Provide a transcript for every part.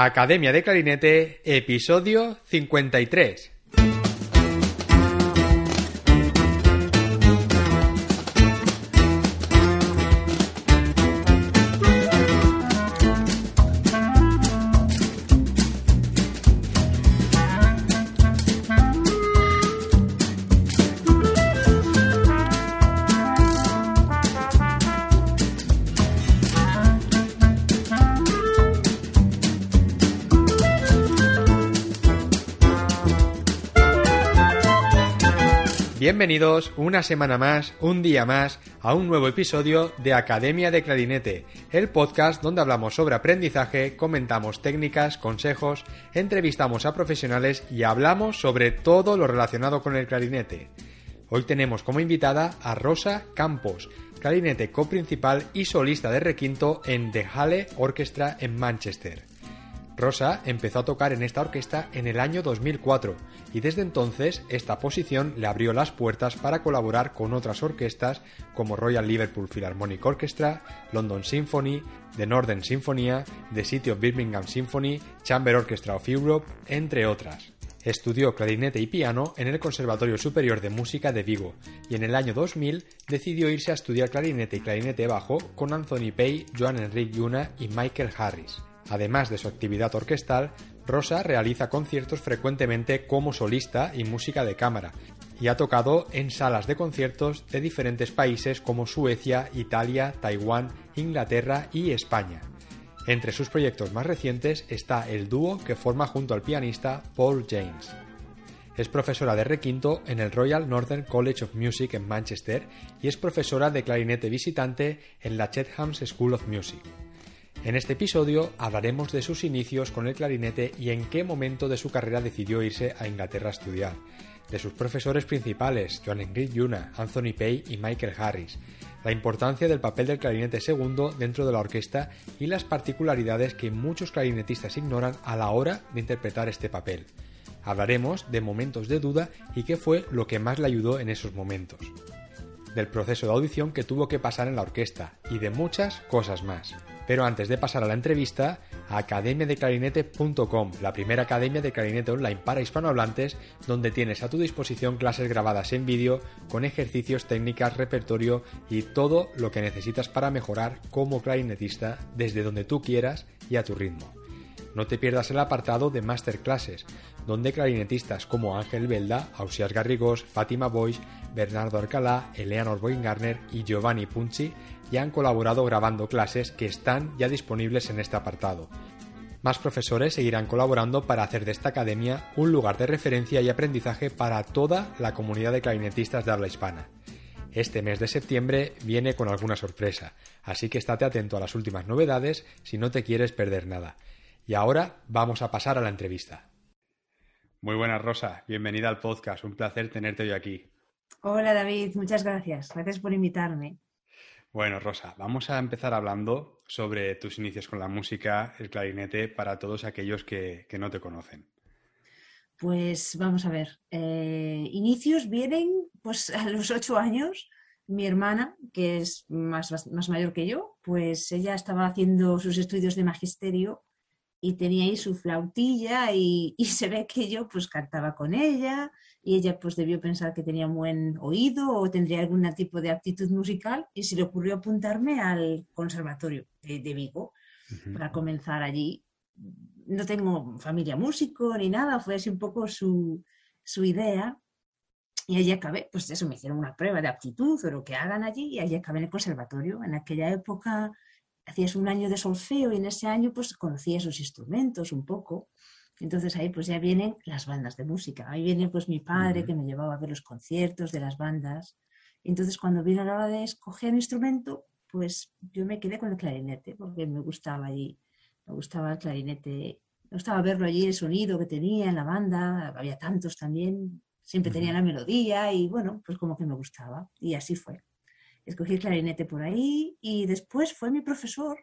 Academia de Clarinete, episodio 53. Bienvenidos una semana más, un día más, a un nuevo episodio de Academia de Clarinete, el podcast donde hablamos sobre aprendizaje, comentamos técnicas, consejos, entrevistamos a profesionales y hablamos sobre todo lo relacionado con el clarinete. Hoy tenemos como invitada a Rosa Campos, clarinete coprincipal y solista de requinto en The Halle Orchestra en Manchester. Rosa empezó a tocar en esta orquesta en el año 2004 y desde entonces esta posición le abrió las puertas para colaborar con otras orquestas como Royal Liverpool Philharmonic Orchestra, London Symphony, The Northern Symphony, The City of Birmingham Symphony, Chamber Orchestra of Europe, entre otras. Estudió clarinete y piano en el Conservatorio Superior de Música de Vigo y en el año 2000 decidió irse a estudiar clarinete y clarinete bajo con Anthony Pay, Joan Enrique Yuna y Michael Harris. Además de su actividad orquestal, Rosa realiza conciertos frecuentemente como solista y música de cámara, y ha tocado en salas de conciertos de diferentes países como Suecia, Italia, Taiwán, Inglaterra y España. Entre sus proyectos más recientes está el dúo que forma junto al pianista Paul James. Es profesora de requinto en el Royal Northern College of Music en Manchester y es profesora de clarinete visitante en la Chetham's School of Music. En este episodio hablaremos de sus inicios con el clarinete y en qué momento de su carrera decidió irse a Inglaterra a estudiar, de sus profesores principales, Joan Enrique Yuna, Anthony Pay y Michael Harris, la importancia del papel del clarinete segundo dentro de la orquesta y las particularidades que muchos clarinetistas ignoran a la hora de interpretar este papel. Hablaremos de momentos de duda y qué fue lo que más le ayudó en esos momentos, del proceso de audición que tuvo que pasar en la orquesta y de muchas cosas más. Pero antes de pasar a la entrevista, academiadeclarinete.com, la primera academia de clarinete online para hispanohablantes, donde tienes a tu disposición clases grabadas en vídeo con ejercicos, técnicas, repertorio y todo lo que necesitas para mejorar como clarinetista desde donde tú quieras y a tu ritmo. No te pierdas el apartado de masterclasses, donde clarinetistas como Ángel Belda, Ausias Garrigós, Fátima Boix, Bernardo Alcalá, Eleanor Boingarner y Giovanni Punchi ya han colaborado grabando clases que están ya disponibles en este apartado. Más profesores seguirán colaborando para hacer de esta academia un lugar de referencia y aprendizaje para toda la comunidad de clarinetistas de habla hispana. Este mes de septiembre viene con alguna sorpresa, así que estate atento a las últimas novedades si no te quieres perder nada. Y ahora vamos a pasar a la entrevista. Muy buenas, Rosa. Bienvenida al podcast. Un placer tenerte hoy aquí. Hola, David. Muchas gracias. Gracias por invitarme. Bueno, Rosa, vamos a empezar hablando sobre tus inicios con la música, el clarinete, para todos aquellos que, no te conocen. Pues vamos a ver, eh, inicios vienen pues a los ocho años. Mi hermana, que es más, más mayor que yo, pues ella estaba haciendo sus estudios de magisterio y tenía ahí su flautilla y, y, se ve que yo pues cantaba con ella y ella pues debió pensar que tenía buen oído o tendría algún tipo de aptitud musical y se le ocurrió apuntarme al conservatorio de, Vigo para comenzar allí. No tengo familia músico ni nada, fue así un poco su, su idea y allí acabé, pues eso, me hicieron una prueba de aptitud o lo que hagan allí y allí acabé en el conservatorio. En aquella época hacías un año de solfeo y en ese año pues conocía esos instrumentos un poco. Entonces ahí pues ya vienen las bandas de música. Ahí viene pues mi padre que me llevaba a ver los conciertos de las bandas. Entonces cuando vino la hora de escoger instrumento, pues yo me quedé con el clarinete porque me gustaba allí, me gustaba el clarinete, me gustaba verlo allí, el sonido que tenía en la banda, había tantos también, siempre tenía la melodía y bueno, pues como que me gustaba. Y así fue escogí el clarinete por ahí y después fue mi profesor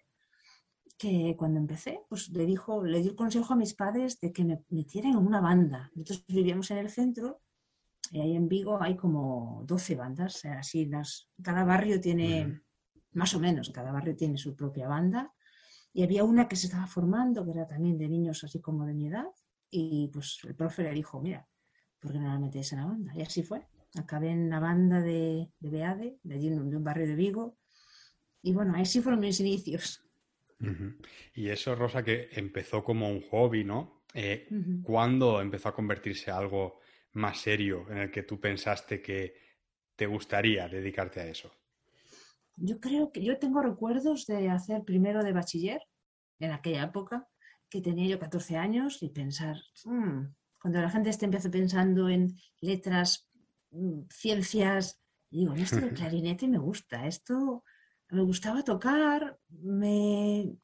que cuando empecé, pues le dijo, le dio el consejo a mis padres de que me metieran en una banda. Nosotros vivíamos en el centro y ahí en Vigo hay como 12 bandas, así las, cada barrio tiene, más o menos, cada barrio tiene su propia banda y había una que se estaba formando, que era también de niños así como de mi edad, y pues el profe le dijo, mira, ¿por qué no la metes en la banda? Y así fue. Acabé en la banda de, de Beade, de allí de un barrio de Vigo, y bueno, ahí sí fueron mis inicios. Y eso, Rosa, que empezó como un hobby, ¿no? Eh, ¿Cuándo empezó a convertirse en algo más serio en el que tú pensaste que te gustaría dedicarte a eso? Yo creo que yo tengo recuerdos de hacer primero de bachiller en aquella época, que tenía yo 14 años y pensar, mm", cuando la gente esté empieza pensando en letras, mm, ciencias, digo, esto del clarinete me gusta, esto me gustaba tocar, me,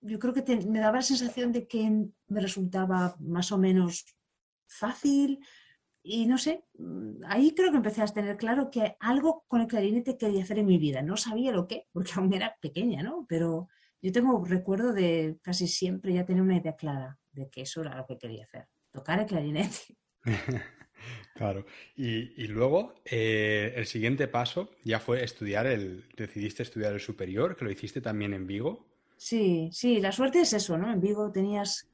yo creo que me daba la sensación de que me resultaba más o menos fácil, y no sé, mm, ahí creo que empecé a tener claro que algo con el clarinete quería hacer en mi vida. No sabía lo que, porque aún era pequeña, ¿no? Pero yo tengo recuerdo de casi siempre ya tener una idea clara de que eso era lo que quería hacer, tocar el clarinete. claro. Y, luego, eh, el siguiente paso ya fue estudiar el, decidiste estudiar el superior, que lo hiciste también en Vigo. Sí, sí, la suerte es eso, ¿no? En Vigo tenías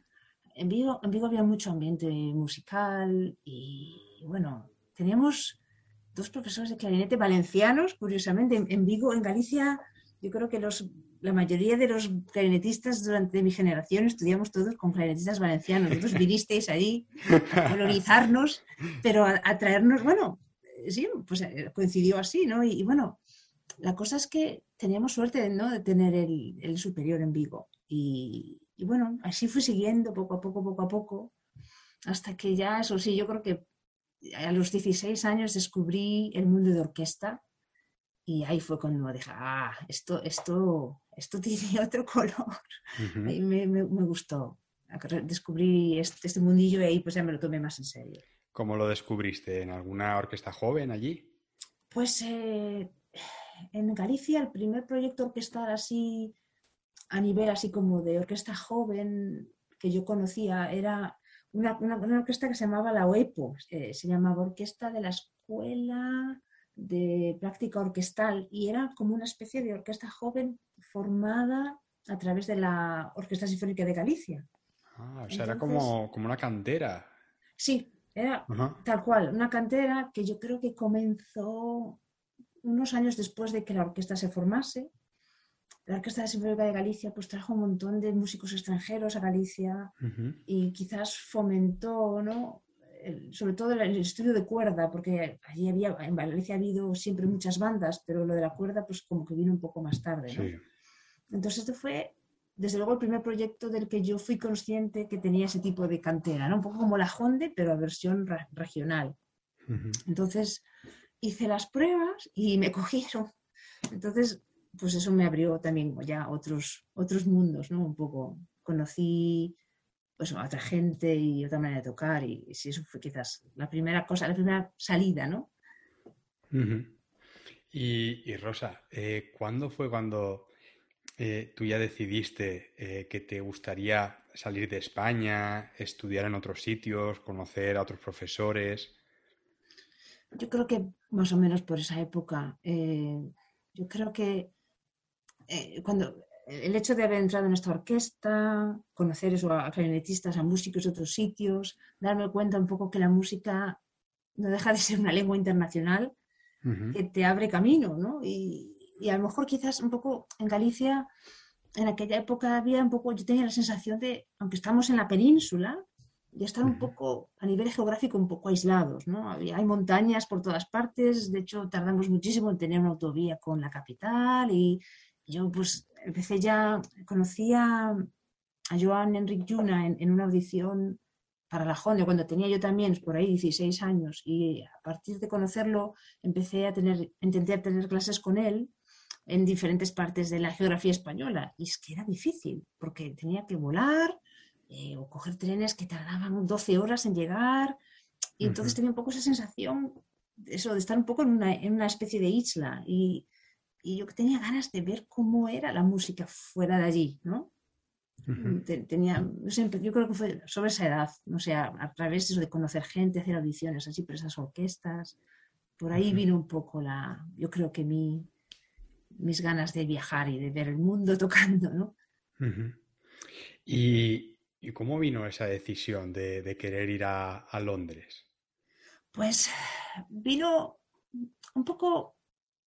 en Vigo, en Vigo había mucho ambiente musical y, bueno, teníamos dos profesores de clarinete valencianos, curiosamente. En, Vigo, en Galicia, yo creo que los, la mayoría de los clarinetistas durante mi generación estudiamos todos con clarinetistas valencianos. Vosotros vinisteis ahí a colonizarnos, pero a, traernos, bueno, sí, pues eh, coincidió así, ¿no? Y, bueno, la cosa es que teníamos suerte ¿no? de tener el, el superior en Vigo. Y, y bueno, así fui siguiendo poco a poco, poco a poco, hasta que ya, eso sí, yo creo que a los 16 años descubrí el mundo de orquesta y ahí fue cuando dije, ah, esto, esto, esto tiene otro color. y me, me, gustó. Descubrí este, este, mundillo y ahí pues ya me lo tomé más en serio. ¿Cómo lo descubriste? ¿En alguna orquesta joven allí? Pues eh, en Galicia el primer proyecto orquestal así a nivel así como de orquesta joven que yo conocía era una, orquesta que se llamaba la OEPO, eh, se llamaba Orquesta de la Escuela de Práctica Orquestal y era como una especie de orquesta joven formada a través de la Orquesta Sinfónica de Galicia. Ah, o sea, era como, como, una cantera. Sí, era tal cual, una cantera que yo creo que comenzó unos años después de que la orquesta se formase la Orquesta Sinfónica de Galicia pues trajo un montón de músicos extranjeros a Galicia y quizás fomentó, ¿no? sobre todo el, estudio de cuerda, porque allí había, en Galicia ha habido siempre muchas bandas, pero lo de la cuerda pues como que vino un poco más tarde. Entonces esto fue, desde luego, el primer proyecto del que yo fui consciente que tenía ese tipo de cantera, ¿no? un poco como la Honde, pero a versión regional. Entonces hice las pruebas y me cogieron. Entonces pues eso me abrió también ya otros, otros mundos, ¿no? Un poco conocí pues a otra gente y otra manera de tocar y, sí, eso fue quizás la primera cosa, la primera salida, ¿no? y, Rosa, eh, ¿cuándo fue cuando eh, tú ya decidiste eh, que te gustaría salir de España, estudiar en otros sitios, conocer a otros profesores? Yo creo que más o menos por esa época. yo creo que eh, cuando el hecho de haber entrado en esta orquesta, conocer eso, a clarinetistas, a músicos de otros sitios, darme cuenta un poco que la música no deja de ser una lengua internacional que te abre camino, ¿no? Y, a lo mejor quizás un poco en Galicia, en aquella época había un poco, yo tenía la sensación de, aunque estamos en la península, ya estar un poco, a nivel geográfico, un poco aislados, ¿no? hay montañas por todas partes, de hecho tardamos muchísimo en tener una autovía con la capital y yo pues empecé ya, conocí a, Joan Enric Juna en, una audición para la Honda, cuando tenía yo también por ahí 16 años y a partir de conocerlo empecé a tener, intenté tener clases con él en diferentes partes de la geografía española. Y es que era difícil porque tenía que volar eh, o coger trenes que tardaban 12 horas en llegar. Y entonces tenía un poco esa sensación eso de estar un poco en una, en una especie de isla. Y, y yo tenía ganas de ver cómo era la música fuera de allí, ¿no? Tenía, yo creo que fue sobre esa edad, no sé, a, través de, eso de conocer gente, hacer audiciones así por esas orquestas, por ahí vino un poco la, yo creo que mi, mis ganas de viajar y de ver el mundo tocando, ¿no? ¿Y, cómo vino esa decisión de, querer ir a, Londres? Pues vino un poco,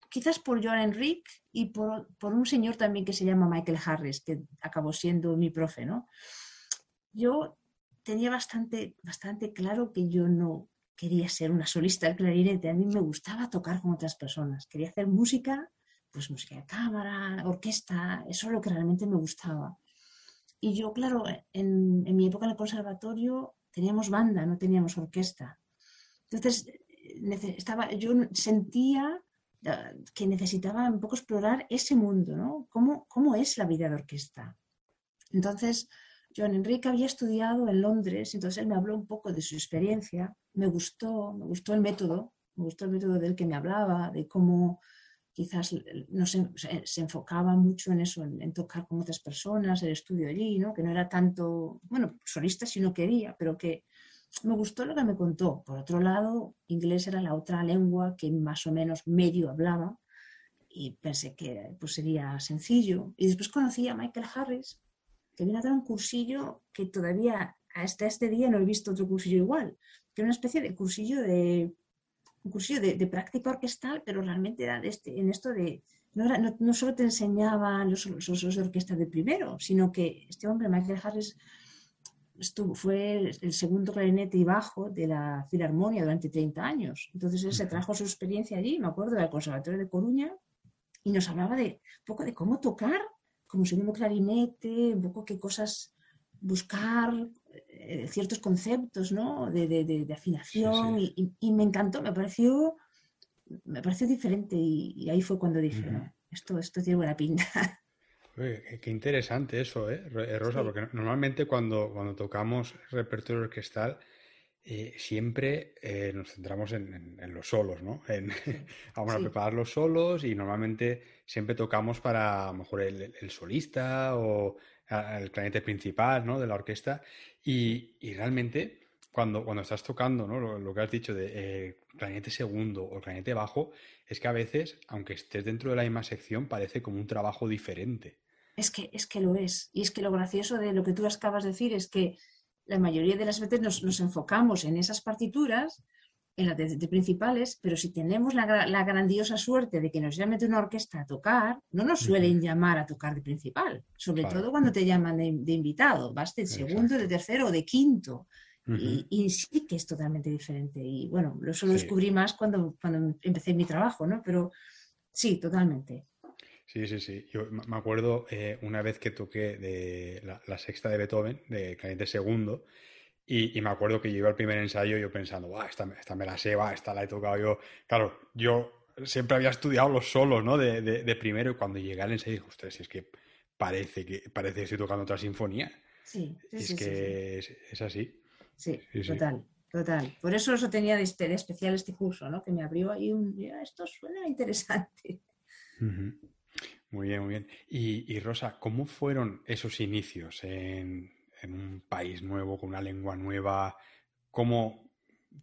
quizás por Joan Enrique y por, un señor también que se llama Michael Harris, que acabó siendo mi profe, ¿no? Yo tenía bastante, bastante claro que yo no quería ser una solista del clarinete, a mí me gustaba tocar con otras personas, quería hacer música, pues música de cámara, orquesta, eso es lo que realmente me gustaba. Y yo, claro, en, mi época en el conservatorio teníamos banda, no teníamos orquesta. Entonces, estaba, yo sentía ah, que necesitaba un poco explorar ese mundo, ¿no? ¿Cómo, cómo es la vida de orquesta? Entonces, Joan Enrique había estudiado en Londres, entonces él me habló un poco de su experiencia, me gustó, me gustó el método, me gustó el método del que me hablaba, de cómo quizás no se, enfocaba mucho en eso, en, tocar con otras personas, el estudio allí, ¿no? que no era tanto, bueno, solista si no quería, pero que me gustó lo que me contó. Por otro lado, inglés era la otra lengua que más o menos medio hablaba y pensé que pues, sería sencillo. Y después conocí a Michael Harris, que vino a dar un cursillo que todavía hasta este día no he visto otro cursillo igual, que era una especie de cursillo de un cursillo de, práctica orquestal, pero realmente era este, en esto de, no, no, solo te enseñaba los, los, de orquesta de primero, sino que este hombre, Michael Harris, estuvo, fue el, segundo clarinete y bajo de la Filarmonia durante 30 años. Entonces él se trajo su experiencia allí, me acuerdo, del Conservatorio de Coruña, y nos hablaba de un poco de cómo tocar como segundo clarinete, un poco qué cosas buscar, eh, ciertos conceptos ¿no? de, afinación Y, me encantó, me pareció, me pareció diferente y, ahí fue cuando dije, esto, esto tiene buena pinta. qué interesante eso, ¿eh, eh Rosa? Porque normalmente cuando, cuando tocamos repertorio orquestal eh, siempre nos centramos en, los solos, ¿no? vamos a preparar los solos y normalmente siempre tocamos para a lo mejor el, el solista o el clarinete principal ¿no? de la orquesta y, realmente cuando, cuando estás tocando ¿no? lo, que has dicho de eh, clarinete segundo o clarinete bajo, es que a veces, aunque estés dentro de la misma sección, parece como un trabajo diferente. Es que, es que lo es. Y es que lo gracioso de lo que tú acabas de decir es que la mayoría de las veces nos, nos enfocamos en esas partituras en las de, principales, pero si tenemos la, grandiosa suerte de que nos llamen de una orquesta a tocar, no nos suelen llamar a tocar de principal, sobre todo cuando te llaman de, invitado, vas de segundo, de tercero o de quinto. y, sí que es totalmente diferente. Y bueno, lo descubrí más cuando, cuando empecé mi trabajo, ¿no? Pero sí, totalmente. Sí, sí, sí. Yo me acuerdo eh, una vez que toqué de la, sexta de Beethoven, de Caliente Segundo, y, me acuerdo que yo iba al primer ensayo yo pensando, esta, esta me la sé, esta la he tocado yo. Claro, yo siempre había estudiado los solos, ¿no? De, de, primero y cuando llegué al ensayo dije, ostras, si es que parece que parece que estoy tocando otra sinfonía. Sí, sí, es que Es, así. Sí, total, total. Por eso eso tenía de, especial este curso, ¿no? Que me abrió ahí un, esto suena interesante. Muy bien, muy bien. Y, y Rosa, ¿cómo fueron esos inicios en, en un país nuevo, con una lengua nueva, ¿cómo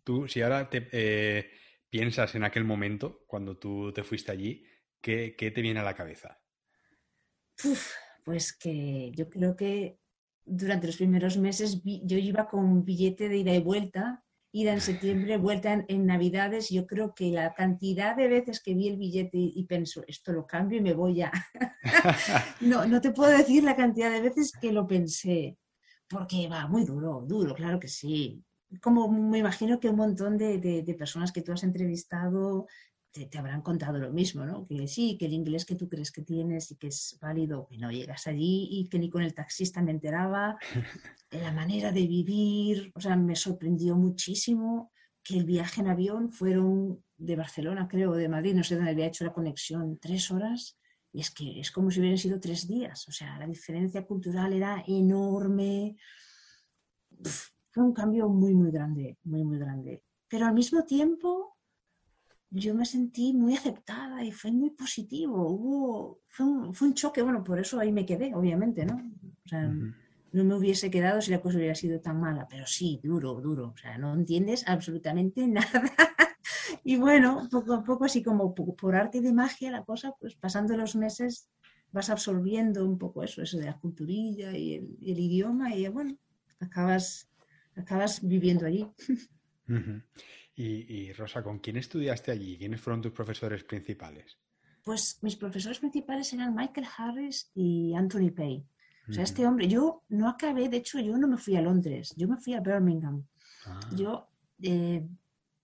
tú, si ahora te eh, piensas en aquel momento, cuando tú te fuiste allí, ¿qué, te viene a la cabeza? pues que yo creo que durante los primeros meses yo iba con un billete de ida y vuelta, ida en septiembre, vuelta en, Navidades. Yo creo que la cantidad de veces que vi el billete y, pienso, esto lo cambio y me voy ya. no, no te puedo decir la cantidad de veces que lo pensé porque va muy duro, duro, claro que sí. Como me imagino que un montón de, personas que tú has entrevistado te, habrán contado lo mismo, ¿no? Que sí, que el inglés que tú crees que tienes y que es válido, que no llegas allí y que ni con el taxista me enteraba, la manera de vivir, o sea, me sorprendió muchísimo que el viaje en avión fueron de Barcelona, creo, de Madrid, no sé dónde había hecho la conexión, tres horas y es que es como si hubieran sido tres días. O sea, la diferencia cultural era enorme. fue un cambio muy, muy grande, muy, muy grande. Pero al mismo tiempo yo me sentí muy aceptada y fue muy positivo. Hubo, fue, un, choque, bueno, por eso ahí me quedé, obviamente, ¿no? O sea, no me hubiese quedado si la cosa hubiera sido tan mala, pero sí, duro, duro. O sea, no entiendes absolutamente nada y bueno, poco a poco, así como por arte de magia, la cosa, pues pasando los meses vas absorbiendo un poco eso, eso de la culturilla y el, idioma y bueno, acabas, acabas viviendo allí. y, Rosa, ¿con quién estudiaste allí? ¿Quiénes fueron tus profesores principales? Pues mis profesores principales eran Michael Harris y Anthony Pay. O sea, este hombre, yo no acabé, de hecho, yo no me fui a Londres, yo me fui a Birmingham. Ah. Yo eh,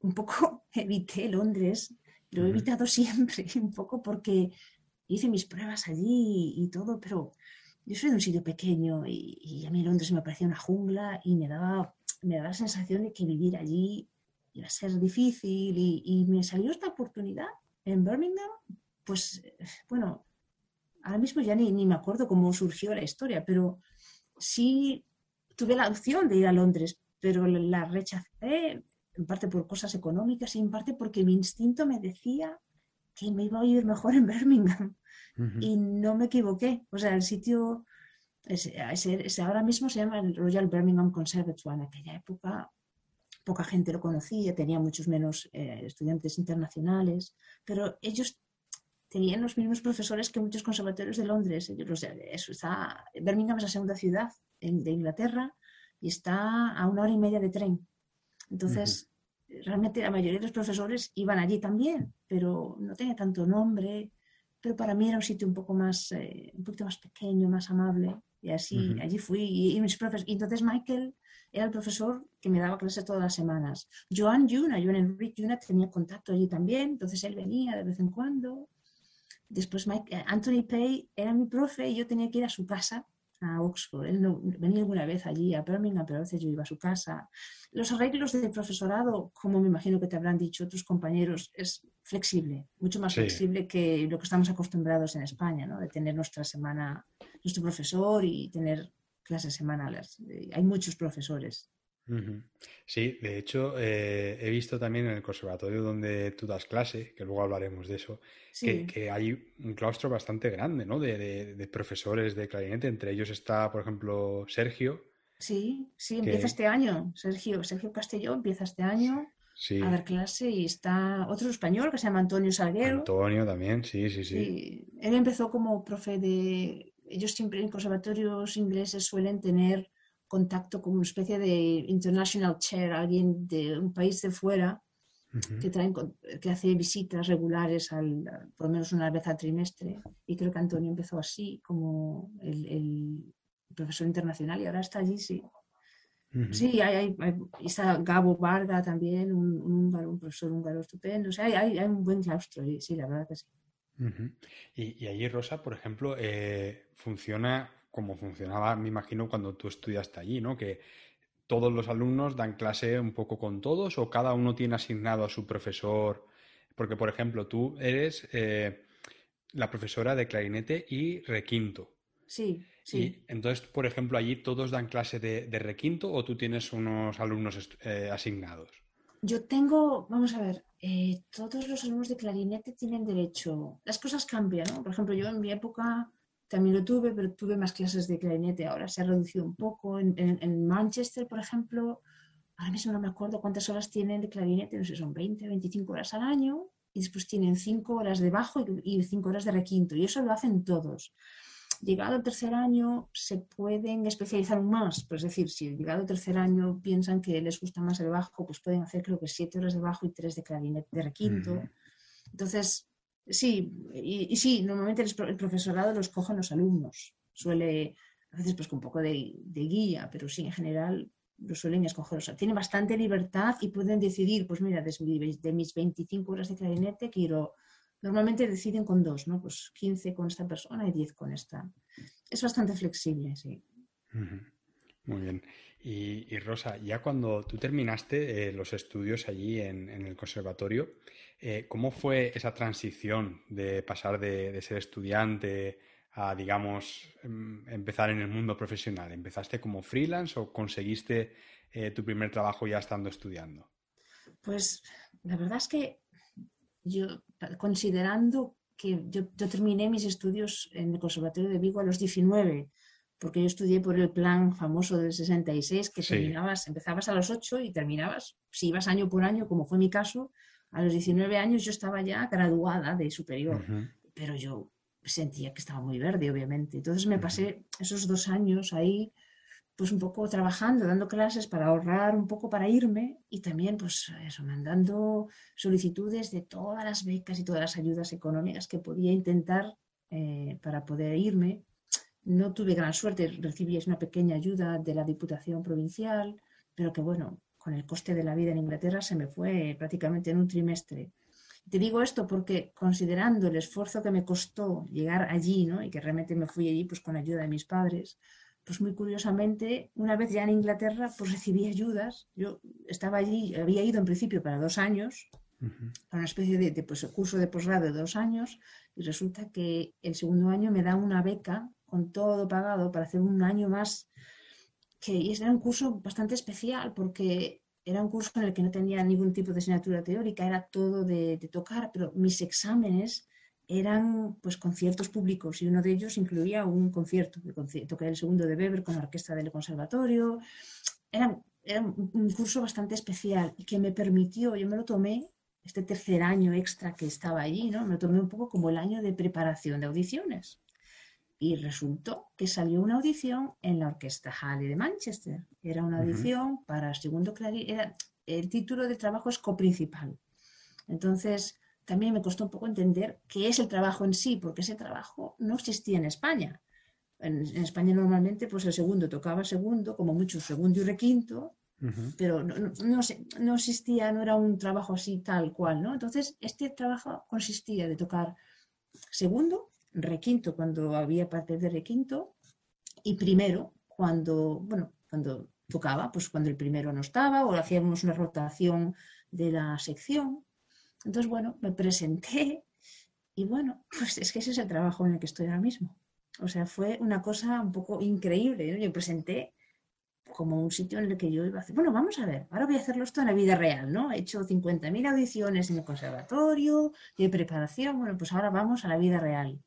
un poco evité Londres, lo he evitado siempre, un poco porque hice mis pruebas allí y, todo, pero yo soy de un sitio pequeño y, a mí Londres me parecía una jungla y me daba, me daba la sensación de que vivir allí iba a ser difícil y, y me salió esta oportunidad en Birmingham, pues bueno, ahora mismo ya ni, ni, me acuerdo cómo surgió la historia, pero sí tuve la opción de ir a Londres, pero la rechacé en parte por cosas económicas y en parte porque mi instinto me decía que me iba a ir mejor en Birmingham. Y no me equivoqué. O sea, el sitio ese, ahora mismo se llama el Royal Birmingham Conservatoire. En aquella época poca gente lo conocía, tenía muchos menos eh, estudiantes internacionales, pero ellos tenían los mismos profesores que muchos conservatorios de Londres. eso está, Birmingham es la segunda ciudad de Inglaterra y está a una hora y media de tren. Entonces, realmente la mayoría de los profesores iban allí también, pero no tenía tanto nombre. Pero para mí era un sitio un poco más, eh, un poquito más pequeño, más amable. Y así, allí fui. Y, mis profes, y entonces Michael era el profesor que me daba clases todas las semanas. Joan Yuna, Joan Enrique Yuna tenía contacto allí también, entonces él venía de vez en cuando. Después Mike, eh, Anthony Pay era mi profe y yo tenía que ir a su casa a Oxford. Él no, venía alguna vez allí a Birmingham, pero a veces yo iba a su casa. Los arreglos del profesorado, como me imagino que te habrán dicho otros compañeros, es flexible, mucho más flexible que lo que estamos acostumbrados en España, ¿no? de tener nuestra semana, nuestro profesor y tener clases semanales. Hay muchos profesores. Sí, de hecho, eh, he visto también en el conservatorio donde tú das clase, que luego hablaremos de eso, que, hay un claustro bastante grande, ¿no? De, profesores de clarinete. Entre ellos está, por ejemplo, Sergio. Sí, sí, empieza este año. Sergio, Sergio Castelló empieza este año a dar clase y está otro español que se llama Antonio Salguero. Antonio también, sí, sí, sí. Él empezó como profe de... Ellos siempre en conservatorios ingleses suelen tener contacto con una especie de international chair, alguien de un país de fuera que, traen, que hace visitas regulares al, por lo menos una vez al trimestre. Y creo que Antonio empezó así, como el, profesor internacional, y ahora está allí, sí. Sí, hay, hay, está Gabo Varga también, un, un, profesor húngaro estupendo. O sea, hay, hay, un buen claustro, sí, la verdad que sí. y, y, allí, Rosa, por ejemplo, eh, funciona como funcionaba, me imagino, cuando tú estudiaste allí, ¿no? Que todos los alumnos dan clase un poco con todos o cada uno tiene asignado a su profesor. Porque, por ejemplo, tú eres eh, la profesora de clarinete y requinto. Sí, sí. Y entonces, por ejemplo, allí todos dan clase de, requinto o tú tienes unos alumnos eh, asignados. Yo tengo, vamos a ver, eh, todos los alumnos de clarinete tienen derecho. Las cosas cambian, ¿no? Por ejemplo, yo en mi época también lo tuve, pero tuve más clases de clarinete. Ahora se ha reducido un poco. En, Manchester, por ejemplo, ahora mismo no me acuerdo cuántas horas tienen de clarinete, no sé, son 20, 25 horas al año, y después tienen 5 horas de bajo y 5 horas de requinto, y eso lo hacen todos. Llegado al tercer año, se pueden especializar más, pues es decir, si llegado al tercer año piensan que les gusta más el bajo, pues pueden hacer creo que 7 horas de bajo y 3 de clarinete de requinto. Entonces, Sí, y, sí, normalmente el, profesorado los cogen los alumnos. Suele, a veces pues con un poco de, guía, pero sí, en general lo suelen escoger. O sea, tienen bastante libertad y pueden decidir, pues mira, de, mis 25 horas de clarinete quiero... Normalmente deciden con dos, ¿no? Pues 15 con esta persona y 10 con esta. Es bastante flexible, sí. Muy bien. Y, Rosa, ya cuando tú terminaste eh, los estudios allí en, el conservatorio, eh, ¿cómo fue esa transición de pasar de, ser estudiante a, digamos, em, empezar en el mundo profesional? ¿Empezaste como freelance o conseguiste eh, tu primer trabajo ya estando estudiando? Pues la verdad es que yo, considerando que yo, yo terminé mis estudios en el Conservatorio de Vigo a los 19, porque yo estudié por el plan famoso del 66, que terminabas, empezabas a los 8 y terminabas, si ibas año por año, como fue mi caso, a los 19 años yo estaba ya graduada de superior, pero yo sentía que estaba muy verde, obviamente. Entonces me pasé esos dos años ahí, pues un poco trabajando, dando clases para ahorrar un poco para irme y también, pues eso, mandando solicitudes de todas las becas y todas las ayudas económicas que podía intentar eh, para poder irme. No tuve gran suerte, recibí una pequeña ayuda de la Diputación Provincial, pero que bueno, con el coste de la vida en Inglaterra se me fue prácticamente en un trimestre. Te digo esto porque considerando el esfuerzo que me costó llegar allí, ¿no? y que realmente me fui allí pues con ayuda de mis padres, pues muy curiosamente, una vez ya en Inglaterra, pues recibí ayudas. Yo estaba allí, había ido en principio para dos años, para una especie de, pues, curso de posgrado de dos años, y resulta que el segundo año me da una beca con todo pagado para hacer un año más, que era un curso bastante especial porque era un curso en el que no tenía ningún tipo de asignatura teórica, era todo de, tocar, pero mis exámenes eran pues conciertos públicos y uno de ellos incluía un concierto, toqué el segundo de Weber con la orquesta del conservatorio. Era, era, un curso bastante especial y que me permitió, yo me lo tomé este tercer año extra que estaba allí, ¿no? Me lo tomé un poco como el año de preparación de audiciones. Y resultó que salió una audición en la Orquesta Halle de Manchester. Era una audición para segundo clarinete. El título de trabajo es coprincipal. Entonces, también me costó un poco entender qué es el trabajo en sí, porque ese trabajo no existía en España. En, España normalmente, pues el segundo tocaba segundo, como mucho segundo y requinto, pero no, no, no, existía, no era un trabajo así tal cual, ¿no? Entonces, este trabajo consistía de tocar segundo, requinto cuando había parte de requinto y primero cuando, bueno, cuando tocaba, pues cuando el primero no estaba o hacíamos una rotación de la sección. Entonces, bueno, me presenté y bueno, pues es que ese es el trabajo en el que estoy ahora mismo. O sea, fue una cosa un poco increíble. ¿no? Yo presenté como un sitio en el que yo iba a hacer, bueno, vamos a ver, ahora voy a hacerlo esto en la vida real, ¿no? He hecho 50.000 audiciones en el conservatorio, de preparación, bueno, pues ahora vamos a la vida real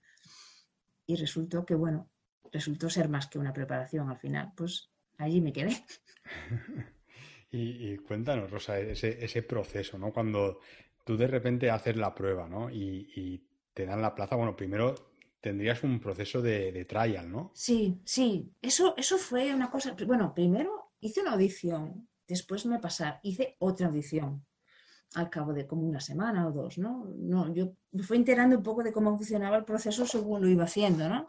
y resultó que, bueno, resultó ser más que una preparación al final. Pues allí me quedé. y, cuéntanos, Rosa, ese, ese, proceso, ¿no? Cuando tú de repente haces la prueba, ¿no? Y, te dan la plaza, bueno, primero tendrías un proceso de, trial, ¿no? Sí, sí. Eso, eso fue una cosa. Bueno, primero hice una audición, después me pasar, hice otra audición al cabo de como una semana o dos, ¿no? no yo me fui enterando un poco de cómo funcionaba el proceso según lo iba haciendo, ¿no?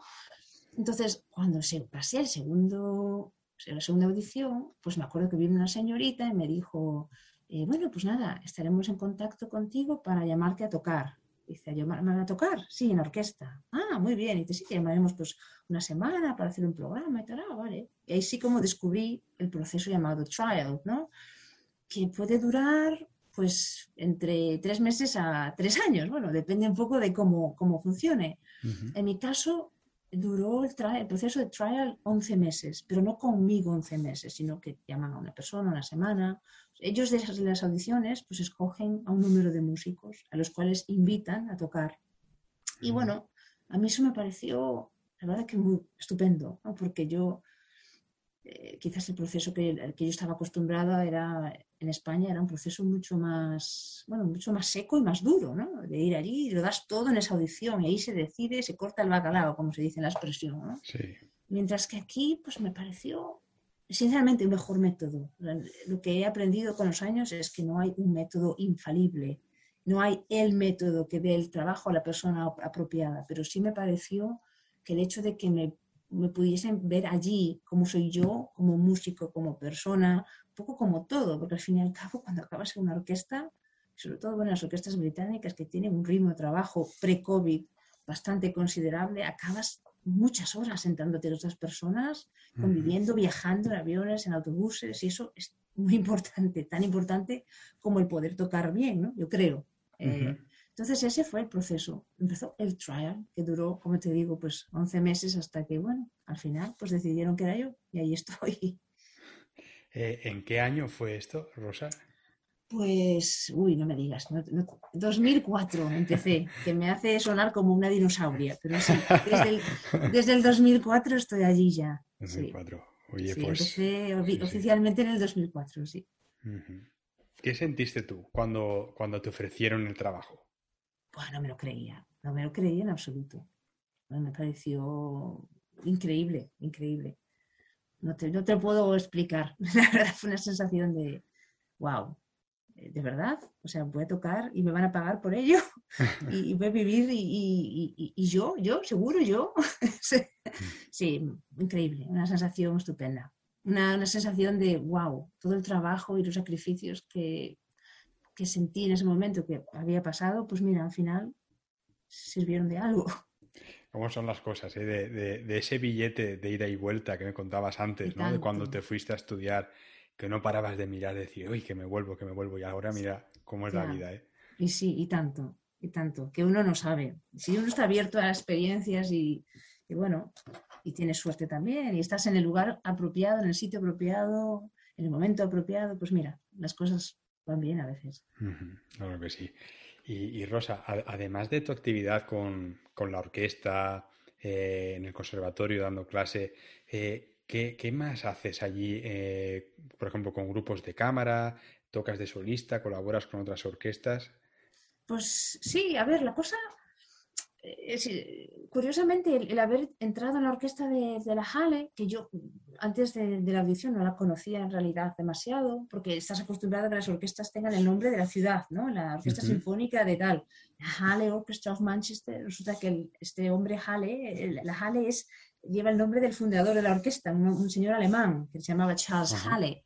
Entonces, cuando se pasé el segundo, la segunda audición, pues me acuerdo que vino una señorita y me dijo, eh, bueno, pues nada, estaremos en contacto contigo para llamarte a tocar. Dice, ¿llamarme a tocar? Sí, en orquesta. Ah, muy bien. Y dice, sí, que llamaremos pues una semana para hacer un programa y tal. Ah, vale. Y ahí sí como descubrí el proceso llamado trial, ¿no? Que puede durar pues entre tres meses a tres años. Bueno, depende un poco de cómo, cómo funcione. En mi caso, duró el, el, proceso de trial 11 meses, pero no conmigo 11 meses, sino que llaman a una persona una semana. Ellos de las audiciones pues escogen a un número de músicos a los cuales invitan a tocar. Y bueno, a mí eso me pareció, la verdad que muy estupendo, porque yo eh, quizás el proceso que, que, yo estaba acostumbrada era en España era un proceso mucho más, bueno, mucho más seco y más duro, ¿no? De ir allí y lo das todo en esa audición y ahí se decide, se corta el bacalao, como se dice en la expresión, ¿no? Sí. Mientras que aquí, pues me pareció, sinceramente, un mejor método. Lo que he aprendido con los años es que no hay un método infalible, no hay el método que dé el trabajo a la persona apropiada, pero sí me pareció que el hecho de que me me pudiesen ver allí como soy yo, como músico, como persona, un poco como todo, porque al fin y al cabo cuando acabas en una orquesta, sobre todo en las orquestas británicas que tienen un ritmo de trabajo pre-COVID bastante considerable, acabas muchas horas sentándote con otras personas, conviviendo, viajando en aviones, en autobuses, y eso es muy importante, tan importante como el poder tocar bien, ¿no? Yo creo. Eh, entonces ese fue el proceso. Empezó el trial, que duró, como te digo, pues 11 meses hasta que, bueno, al final pues decidieron que era yo y ahí estoy. Eh, ¿En qué año fue esto, Rosa? Pues, uy, no me digas, 2004 empecé, que me hace sonar como una dinosauria, pero sí, desde el, 2004 estoy allí ya. 2004, oye, pues... Empecé oficialmente en el 2004, sí. ¿Qué sentiste tú cuando, cuando te ofrecieron el trabajo? No me lo creía, no me lo creía en absoluto. me pareció increíble, increíble. No te, no te puedo explicar. La verdad fue una sensación de, wow, ¿de verdad? O sea, voy a tocar y me van a pagar por ello y, voy a vivir y, y, yo, yo, seguro yo. sí, increíble, una sensación estupenda. Una, una, sensación de, wow, todo el trabajo y los sacrificios que, que sentí en ese momento que había pasado, pues mira, al final sirvieron de algo. ¿Cómo son las cosas? Eh? De, ese billete de ida y vuelta que me contabas antes, ¿no? De cuando te fuiste a estudiar, que no parabas de mirar, de decir, uy, que me vuelvo, que me vuelvo. Y ahora mira cómo es la vida, ¿eh? Y sí, y tanto, y tanto, que uno no sabe. Si uno está abierto a experiencias y, y bueno, y tienes suerte también, y estás en el lugar apropiado, en el sitio apropiado, en el momento apropiado, pues mira, las cosas van bien a veces. Claro que sí. Y, Rosa, además de tu actividad con, la orquesta, eh, en el conservatorio dando clase, eh, ¿qué, más haces allí? Eh, por ejemplo, con grupos de cámara, tocas de solista, colaboras con otras orquestas. Pues sí, a ver, la cosa curiosamente, el, haber entrado en la orquesta de, la Halle, que yo antes de, la audición no la conocía en realidad demasiado, porque estás acostumbrado a que las orquestas tengan el nombre de la ciudad, ¿no? La orquesta sinfónica de tal. La Halle Orchestra of Manchester, resulta que este hombre Halle, la Halle es, lleva el nombre del fundador de la orquesta, un, señor alemán que se llamaba Charles Halle.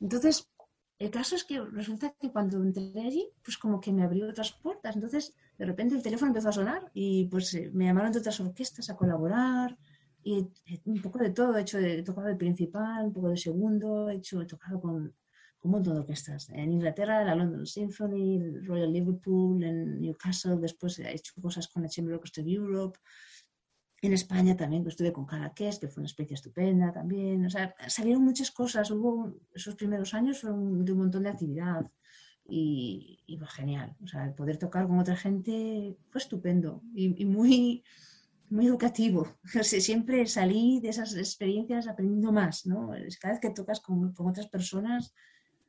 Entonces, el caso es que resulta que cuando entré allí, pues como que me abrió otras puertas. Entonces, de repente el teléfono empezó a sonar y pues eh, me llamaron de otras orquestas a colaborar y un poco de todo. He hecho, he tocado de principal, un poco de segundo, he hecho, he tocado con, un montón de orquestas. En Inglaterra, la London Symphony, el Royal Liverpool, en Newcastle, después he hecho cosas con la Chamber Orchestra of Europe. En España también pues, estuve con Cadaqués, que fue una experiencia estupenda también. O sea, salieron muchas cosas. Hubo esos primeros años fueron de un montón de actividad y, fue genial. O sea, el poder tocar con otra gente fue estupendo y, muy, muy educativo. O sea, siempre salí de esas experiencias aprendiendo más. ¿no? Cada vez que tocas con, con otras personas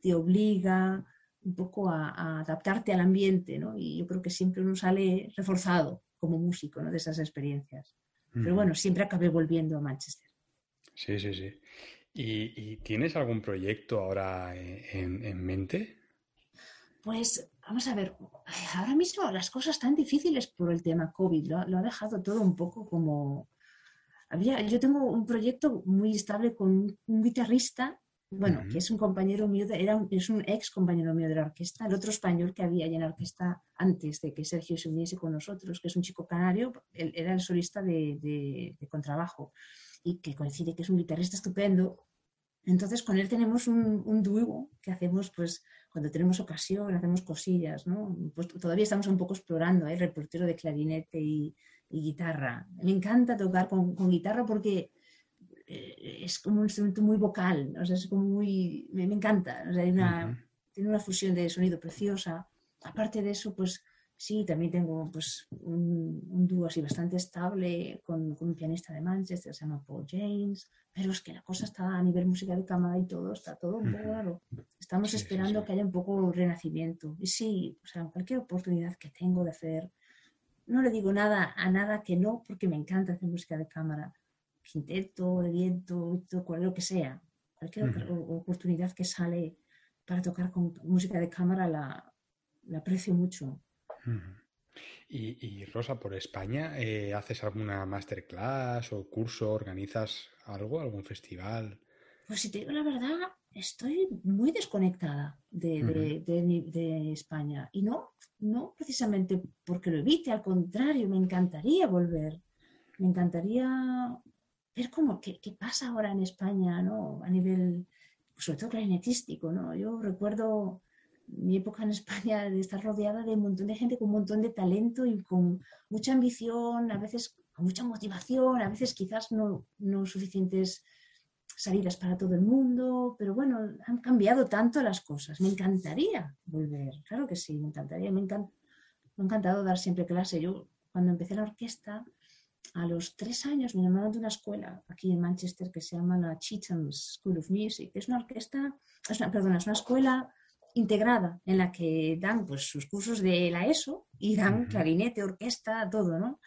te obliga un poco a, a, adaptarte al ambiente. ¿no? Y yo creo que siempre uno sale reforzado como músico ¿no? de esas experiencias. Pero bueno, siempre acabé volviendo a Manchester. Sí, sí, sí. ¿Y, tienes algún proyecto ahora en, mente? Pues vamos a ver, ahora mismo las cosas están difíciles por el tema COVID, lo, ha dejado todo un poco como... Había, yo tengo un proyecto muy estable con un guitarrista, bueno, que es un compañero mío, era es un ex compañero mío de la orquesta, el otro español que había en la orquesta antes de que Sergio se uniese con nosotros, que es un chico canario, él era el solista de, de contrabajo y que coincide que es un guitarrista estupendo. Entonces con él tenemos un, un dúo que hacemos pues cuando tenemos ocasión, hacemos cosillas, ¿no? Pues todavía estamos un poco explorando el ¿eh? reportero de clarinete y, guitarra. Me encanta tocar con, guitarra porque eh, es como un instrumento muy vocal, o sea, es como muy... me, encanta, o sea, una, tiene una fusión de sonido preciosa. Aparte de eso, pues Sí, también tengo pues, un, dúo así bastante estable con, un pianista de Manchester, se llama Paul James, pero es que la cosa está a nivel música de cámara y todo, está todo un poco raro. Estamos esperando que haya un poco renacimiento. Y sí, o sea, cualquier oportunidad que tengo de hacer, no le digo nada a nada que no, porque me encanta hacer música de cámara, quinteto, de viento, lo que sea. Cualquier oportunidad que sale para tocar con música de cámara la, la aprecio mucho. Y, Rosa, por España, eh, ¿haces alguna masterclass o curso? ¿Organizas algo, algún festival? Pues si te digo la verdad, estoy muy desconectada de, España. Y no, no precisamente porque lo evite, al contrario, me encantaría volver. Me encantaría ver cómo, qué, qué pasa ahora en España, ¿no? A nivel, sobre todo clarinetístico, ¿no? Yo recuerdo mi época en España de estar rodeada de un montón de gente con un montón de talento y con mucha ambición, a veces con mucha motivación, a veces quizás no, no suficientes salidas para todo el mundo, pero bueno, han cambiado tanto las cosas. Me encantaría volver, claro que sí, me encantaría, me, me ha encantado dar siempre clase. Yo cuando empecé la orquesta, a los tres años me llamaron de una escuela aquí en Manchester que se llama la Cheetham School of Music. Es una orquesta, es una, perdona, es una escuela integrada en la que dan pues, sus cursos de la ESO y dan clarinete, orquesta, todo, ¿no?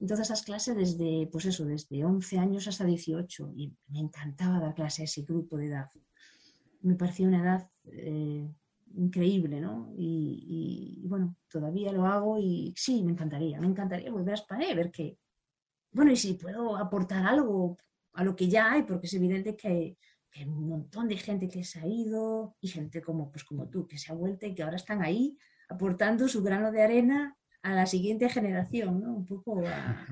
Entonces esas clases desde, pues eso, desde 11 años hasta 18 y me encantaba dar clase a ese grupo de edad. Me parecía una edad eh, increíble, ¿no? Y, bueno, todavía lo hago y sí, me encantaría, me encantaría volver a España y ver que, bueno, y si puedo aportar algo a lo que ya hay, porque es evidente que, hay un montón de gente que se ha ido y gente como, pues como tú, que se ha vuelto y que ahora están ahí aportando su grano de arena a la siguiente generación, ¿no? Un poco a,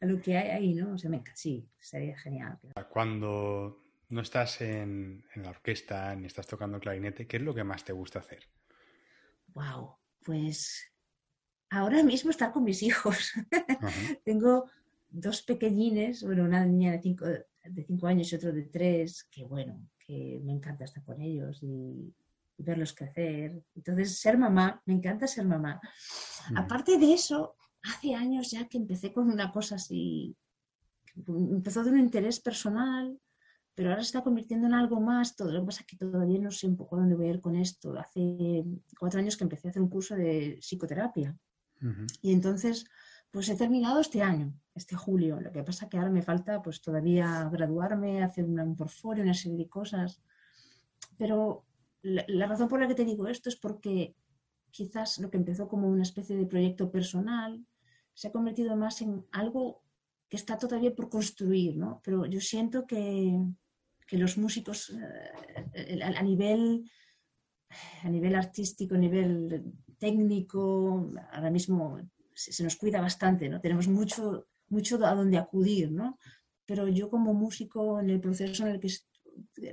lo que hay ahí, ¿no? O sea, me, sí, sería genial. Cuando no estás en, la orquesta ni estás tocando clarinete, ¿qué es lo que más te gusta hacer? Wow, pues ahora mismo estar con mis hijos. Tengo dos pequeñines, bueno, una niña de cinco, de cinco años y otro de tres, que bueno, que me encanta estar con ellos y, verlos crecer. Entonces, ser mamá, me encanta ser mamá. Aparte de eso, hace años ya que empecé con una cosa así, empezó de un interés personal, pero ahora se está convirtiendo en algo más. Todo lo que pasa es que todavía no sé un poco dónde voy a ir con esto. Hace cuatro años que empecé a hacer un curso de psicoterapia. Y entonces, pues he terminado este año, este julio. Lo que pasa es que ahora me falta pues todavía graduarme, hacer un portfolio, una serie de cosas. Pero la, razón por la que te digo esto es porque quizás lo que empezó como una especie de proyecto personal se ha convertido más en algo que está todavía por construir, ¿no? Pero yo siento que, los músicos eh, a, nivel, a nivel artístico, a nivel técnico, ahora mismo se, nos cuida bastante, ¿no? Tenemos mucho, mucho a donde acudir, ¿no? Pero yo como músico en el proceso en el que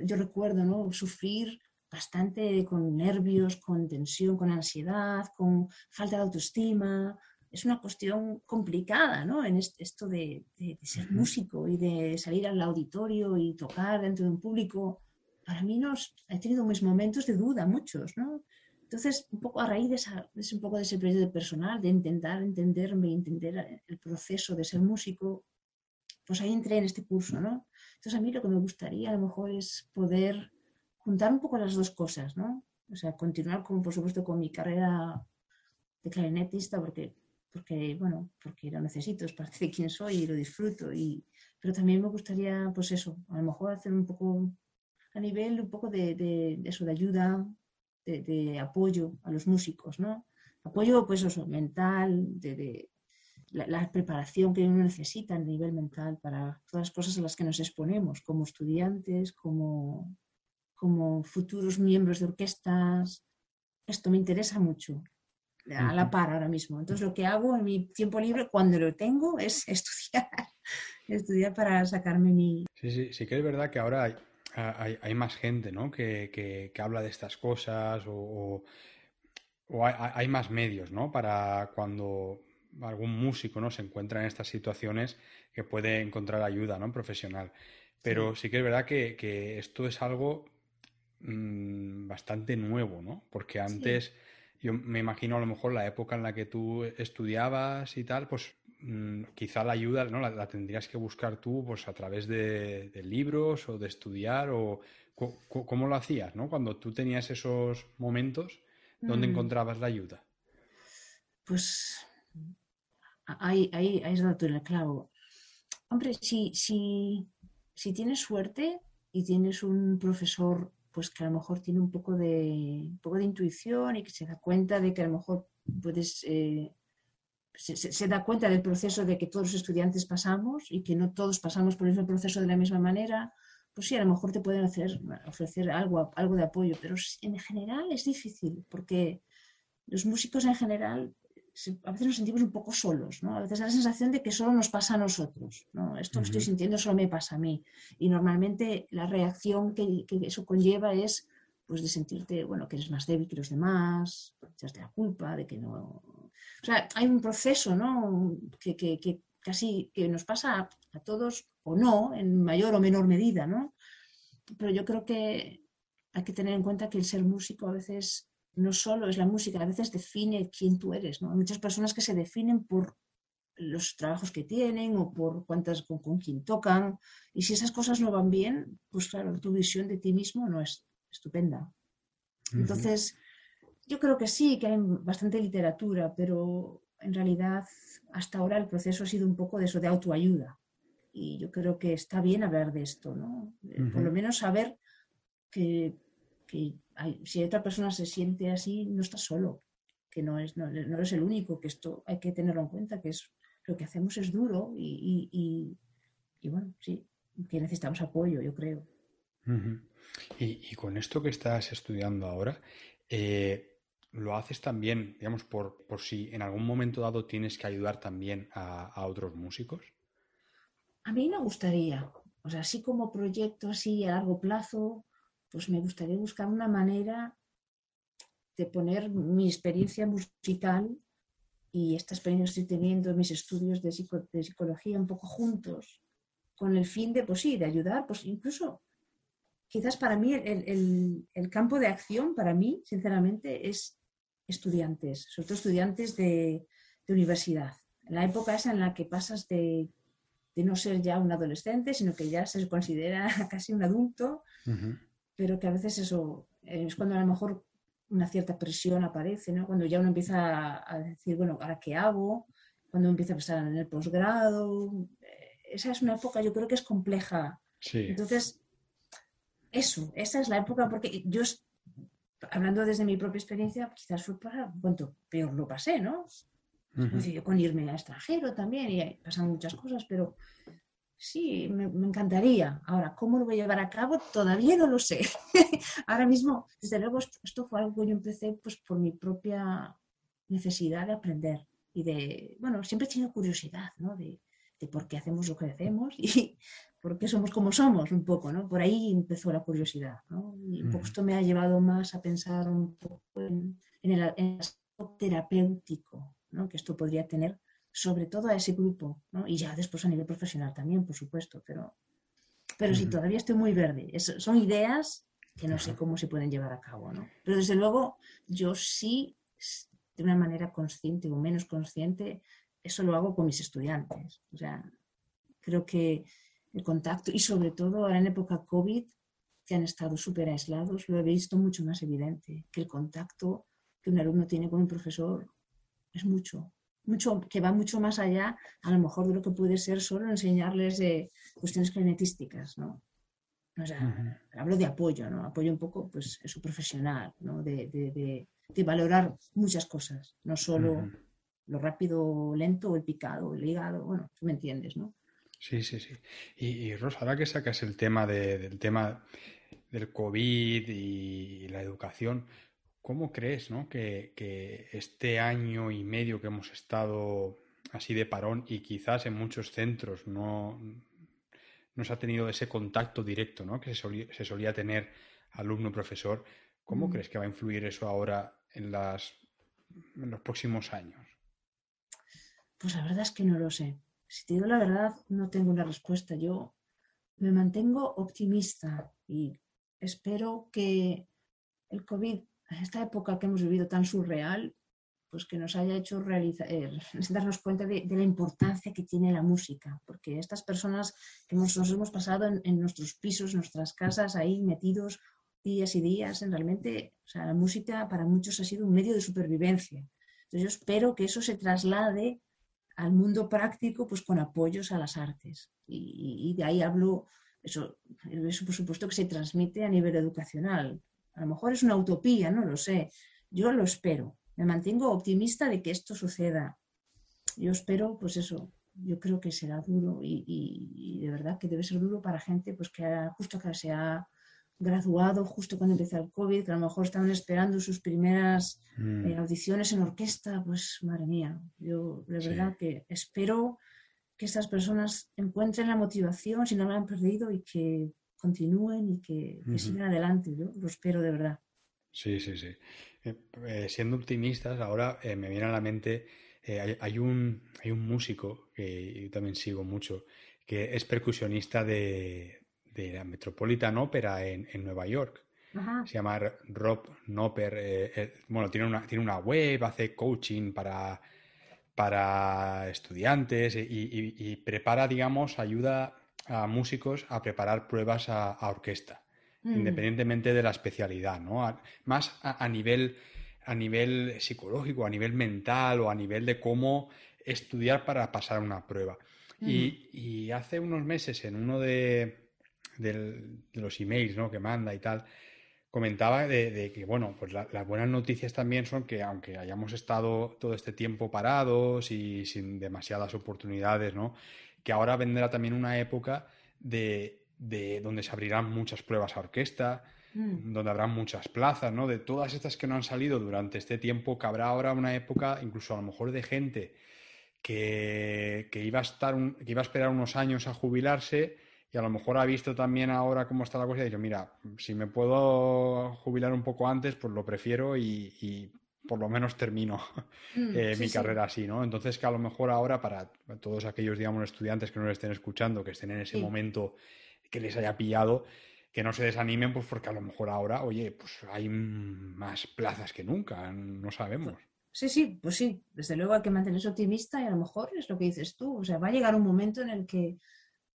yo recuerdo, ¿no? Sufrir bastante con nervios, con tensión, con ansiedad, con falta de autoestima. Es una cuestión complicada, ¿no? En esto de, ser músico y de salir al auditorio y tocar dentro de un público. Para mí nos, he tenido mis momentos de duda, muchos, ¿no? Entonces, un poco a raíz de, esa, un poco de ese proyecto personal, de intentar entenderme, entender el proceso de ser músico, pues ahí entré en este curso, ¿no? Entonces, a mí lo que me gustaría a lo mejor es poder juntar un poco las dos cosas, ¿no? O sea, continuar con, por supuesto, con mi carrera de clarinetista, porque, porque, bueno, porque lo necesito, es parte de quién soy y lo disfruto. Y, pero también me gustaría, pues eso, a lo mejor hacer un poco, a nivel un poco de, de, eso, de ayuda, de, apoyo a los músicos, ¿no? Apoyo, pues eso, mental, de, la, la, preparación que uno necesita a nivel mental para todas las cosas a las que nos exponemos, como estudiantes, como, como futuros miembros de orquestas. Esto me interesa mucho, a la par ahora mismo. Entonces lo que hago en mi tiempo libre, cuando lo tengo, es estudiar, estudiar para sacarme mi... Sí, sí, sí que es verdad que ahora hay, hay, más gente ¿no? que, que, habla de estas cosas o, o, hay, más medios ¿no? para cuando algún músico ¿no? se encuentra en estas situaciones que puede encontrar ayuda ¿no? profesional. Pero sí. que es verdad que, que esto es algo Mm, bastante nuevo, ¿no? Porque antes, yo me imagino a lo mejor la época en la que tú estudiabas y tal, pues quizá la ayuda, ¿no? La, tendrías que buscar tú, pues a través de, libros o de estudiar o cómo lo hacías, ¿no? Cuando tú tenías esos momentos, ¿dónde mm. encontrabas la ayuda? Pues ahí, ahí, ahí donde tú el clavo. Hombre, si, si, si tienes suerte y tienes un profesor pues que a lo mejor tiene un poco de, poco de intuición y que se da cuenta de que a lo mejor puedes, eh, se, da cuenta del proceso de que todos los estudiantes pasamos y que no todos pasamos por el mismo proceso de la misma manera, pues sí, a lo mejor te pueden hacer, ofrecer algo, algo de apoyo, pero en general es difícil porque los músicos en general a veces nos sentimos un poco solos, ¿no? A veces da la sensación de que solo nos pasa a nosotros, ¿no? Esto que estoy sintiendo solo me pasa a mí. Y normalmente la reacción que, eso conlleva es pues de sentirte, bueno, que eres más débil que los demás, de la culpa, de que no... O sea, hay un proceso, ¿no? Que, que casi que nos pasa a todos o no, en mayor o menor medida, ¿no? Pero yo creo que hay que tener en cuenta que el ser músico a veces no solo es la música, a veces define quién tú eres. ¿no? Hay muchas personas que se definen por los trabajos que tienen o por cuántas con, quién tocan. Y si esas cosas no van bien, pues claro, tu visión de ti mismo no es estupenda. Entonces, yo creo que sí, que hay bastante literatura, pero en realidad hasta ahora el proceso ha sido un poco de eso, de autoayuda. Y yo creo que está bien hablar de esto, ¿no? Por lo menos saber que, si otra persona se siente así, no está solo, que no, es, no, eres el único, que esto hay que tenerlo en cuenta, que es, lo que hacemos es duro y, bueno, sí, que necesitamos apoyo, yo creo. Y, con esto que estás estudiando ahora, eh, lo haces también, digamos, por, por, si en algún momento dado tienes que ayudar también a, otros músicos? A mí me gustaría, o sea, así como proyecto así a largo plazo, pues me gustaría buscar una manera de poner mi experiencia musical y esta experiencia que estoy teniendo en mis estudios de, psicología un poco juntos, con el fin de, pues sí, de ayudar, pues incluso quizás para mí el, el, campo de acción, para mí, sinceramente, es estudiantes, sobre todo estudiantes de, universidad. En la época esa en la que pasas de, no ser ya un adolescente, sino que ya se considera casi un adulto, pero que a veces eso es cuando a lo mejor una cierta presión aparece, ¿no? cuando ya uno empieza a decir, bueno, ¿ahora qué hago? Cuando empieza a pensar en el posgrado. Eh, esa es una época, yo creo que es compleja. Entonces, eso, esa es la época, porque yo hablando desde mi propia experiencia, quizás fue para cuanto peor lo pasé, ¿no? Yo con irme a extranjero también y pasan muchas cosas, pero sí, me, encantaría. Ahora, ¿cómo lo voy a llevar a cabo? Todavía no lo sé. Ahora mismo, desde luego, esto, fue algo que yo empecé pues, por mi propia necesidad de aprender y de, bueno, siempre he tenido curiosidad, ¿no? De, de por qué hacemos lo que hacemos y, por qué somos como somos, un poco, ¿no? Por ahí empezó la curiosidad, ¿no? Y un poco esto me ha llevado más a pensar un poco en, el, aspecto terapéutico, ¿no? Que esto podría tener sobre todo a ese grupo, ¿no? Y ya después a nivel profesional también, por supuesto, pero, pero sí, todavía estoy muy verde. son ideas que no sé cómo se pueden llevar a cabo, ¿no? Pero desde luego yo sí, de una manera consciente o menos consciente, eso lo hago con mis estudiantes. O sea, creo que el contacto y sobre todo ahora en época COVID, que han estado súper aislados, lo he visto mucho más evidente, que el contacto que un alumno tiene con un profesor es mucho, mucho, que va mucho más allá a lo mejor de lo que puede ser solo enseñarles de cuestiones clarinetísticas, ¿no? O sea, hablo de apoyo, ¿no? Apoyo un poco, pues, eso profesional, ¿no? De, de, de, valorar muchas cosas, no solo lo rápido, lento, el picado, el hígado, bueno, tú me entiendes, ¿no? Sí, sí, sí. Y, Rosa, ahora que sacas el tema del tema del COVID y la educación, ¿cómo crees ¿no? que, este año y medio que hemos estado así de parón y quizás en muchos centros no, no se ha tenido ese contacto directo ¿no? que se solía, tener alumno-profesor, ¿cómo mm. crees que va a influir eso ahora en, las, en los próximos años? Pues la verdad es que no lo sé. Si te digo la verdad, no tengo una respuesta. Yo me mantengo optimista y espero que el COVID, esta época que hemos vivido tan surreal, pues que nos haya hecho eh, darnos cuenta de, la importancia que tiene la música, porque estas personas que nos hemos pasado en, nuestros pisos, nuestras casas, ahí metidos días y días, en realmente, o sea, la música para muchos ha sido un medio de supervivencia. Entonces yo espero que eso se traslade al mundo práctico pues con apoyos a las artes. Y, de ahí hablo, eso, eso por supuesto que se transmite a nivel educacional. A lo mejor es una utopía, no lo sé. Yo lo espero. Me mantengo optimista de que esto suceda. Yo espero, pues eso, yo creo que será duro y, de verdad que debe ser duro para gente pues que justo que se ha graduado justo cuando empezó el COVID, que a lo mejor estaban esperando sus primeras mm. eh, audiciones en orquesta, pues madre mía, yo de verdad que espero que estas personas encuentren la motivación si no la han perdido y que continúen y que, sigan adelante, yo lo espero de verdad. Sí, sí, sí. Eh, eh, siendo optimistas, ahora me viene a la mente, hay, un, hay un músico que yo también sigo mucho, que es percusionista de, de la Metropolitan Opera en, Nueva York. Se llama Rob Nopper. Eh, eh, bueno, tiene una, tiene una web, hace coaching para, para estudiantes y, prepara, digamos, ayuda a músicos a preparar pruebas a, orquesta, mm. independientemente de la especialidad, ¿no? más a, nivel a nivel psicológico, a nivel mental o a nivel de cómo estudiar para pasar una prueba. y, hace unos meses en uno de, los emails ¿no? que manda y tal, comentaba de, que, bueno, pues las buenas noticias también son que aunque hayamos estado todo este tiempo parados y sin demasiadas oportunidades, ¿no? Que ahora vendrá también una época de, donde se abrirán muchas pruebas a orquesta, mm. donde habrá muchas plazas, ¿no? De todas estas que no han salido durante este tiempo, que habrá ahora una época, incluso a lo mejor de gente que, iba, a estar que iba a esperar unos años a jubilarse y a lo mejor ha visto también ahora cómo está la cosa y ha dicho, mira, si me puedo jubilar un poco antes, pues lo prefiero y, por lo menos termino mm, eh, mi carrera así, ¿no? Entonces que a lo mejor ahora para todos aquellos, digamos, estudiantes que no lo estén escuchando, que estén en ese momento que les haya pillado, que no se desanimen, pues porque a lo mejor ahora, oye, pues hay más plazas que nunca, no sabemos. Sí, sí, pues sí, desde luego hay que mantenerse optimista y a lo mejor es lo que dices tú, o sea, va a llegar un momento en el que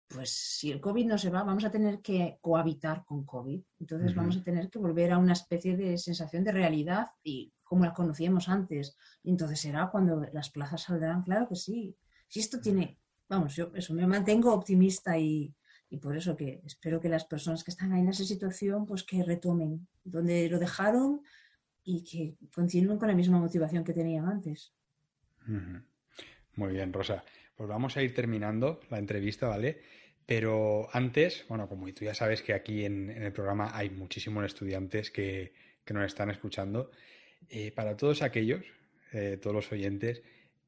pues si el COVID no se va, vamos a tener que cohabitar con COVID. Entonces vamos a tener que volver a una especie de sensación de realidad y como la conocíamos antes. Y entonces será cuando las plazas saldrán, claro que sí. Si esto tiene, vamos, yo eso me mantengo optimista y, por eso que espero que las personas que están ahí en esa situación, pues que retomen donde lo dejaron y que continúen con la misma motivación que tenían antes. Muy bien, Rosa. Pues vamos a ir terminando la entrevista, ¿vale? Pero antes, bueno, como tú ya sabes que aquí en, el programa hay muchísimos estudiantes que, nos están escuchando, eh, para todos aquellos, eh, todos los oyentes,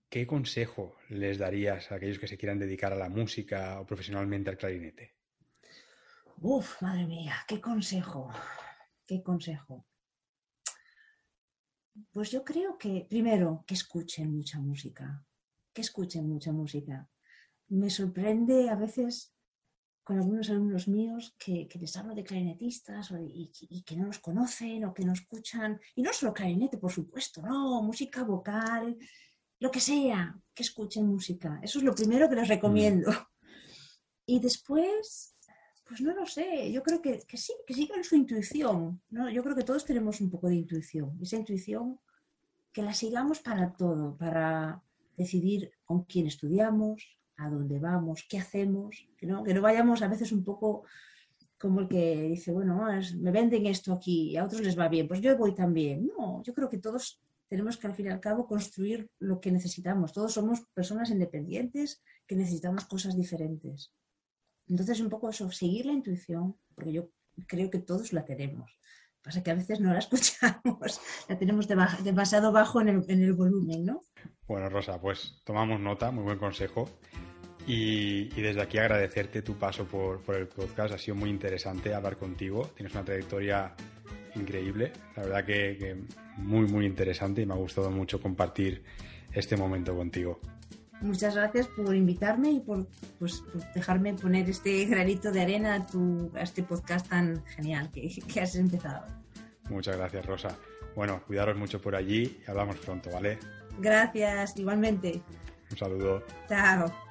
¿qué consejo les darías a aquellos que se quieran dedicar a la música o profesionalmente al clarinete? Uf, madre mía, qué consejo, qué consejo. Pues yo creo que, primero, que escuchen mucha música, que escuchen mucha música. Me sorprende a veces con algunos alumnos míos que, les hablo de clarinetistas y, que no los conocen o que no escuchan, y no solo clarinete, por supuesto, no, música vocal, lo que sea, que escuchen música. Eso es lo primero que les recomiendo. Mm. Y después, pues no lo sé, yo creo que, sí, que sigan su intuición. ¿no? Yo creo que todos tenemos un poco de intuición. Esa intuición que la sigamos para todo, para decidir con quién estudiamos, a dónde vamos, qué hacemos, que no, que no vayamos a veces un poco como el que dice, bueno, me venden esto aquí y a otros les va bien, pues yo voy también. No, yo creo que todos tenemos que al fin y al cabo construir lo que necesitamos. Todos somos personas independientes que necesitamos cosas diferentes. Entonces, un poco eso, seguir la intuición, porque yo creo que todos la tenemos. Pasa que a veces no la escuchamos, la tenemos demasiado bajo en el, en el volumen, ¿no? Bueno, Rosa, pues tomamos nota, muy buen consejo. Y, desde aquí agradecerte tu paso por, el podcast. Ha sido muy interesante hablar contigo. Tienes una trayectoria increíble. La verdad que, muy, muy interesante y me ha gustado mucho compartir este momento contigo. Muchas gracias por invitarme y por, pues, dejarme poner este granito de arena a, tu, a este podcast tan genial que, que has empezado. Muchas gracias, Rosa. Bueno, cuidaros mucho por allí y hablamos pronto, ¿vale? Gracias, igualmente. Un saludo. Chao.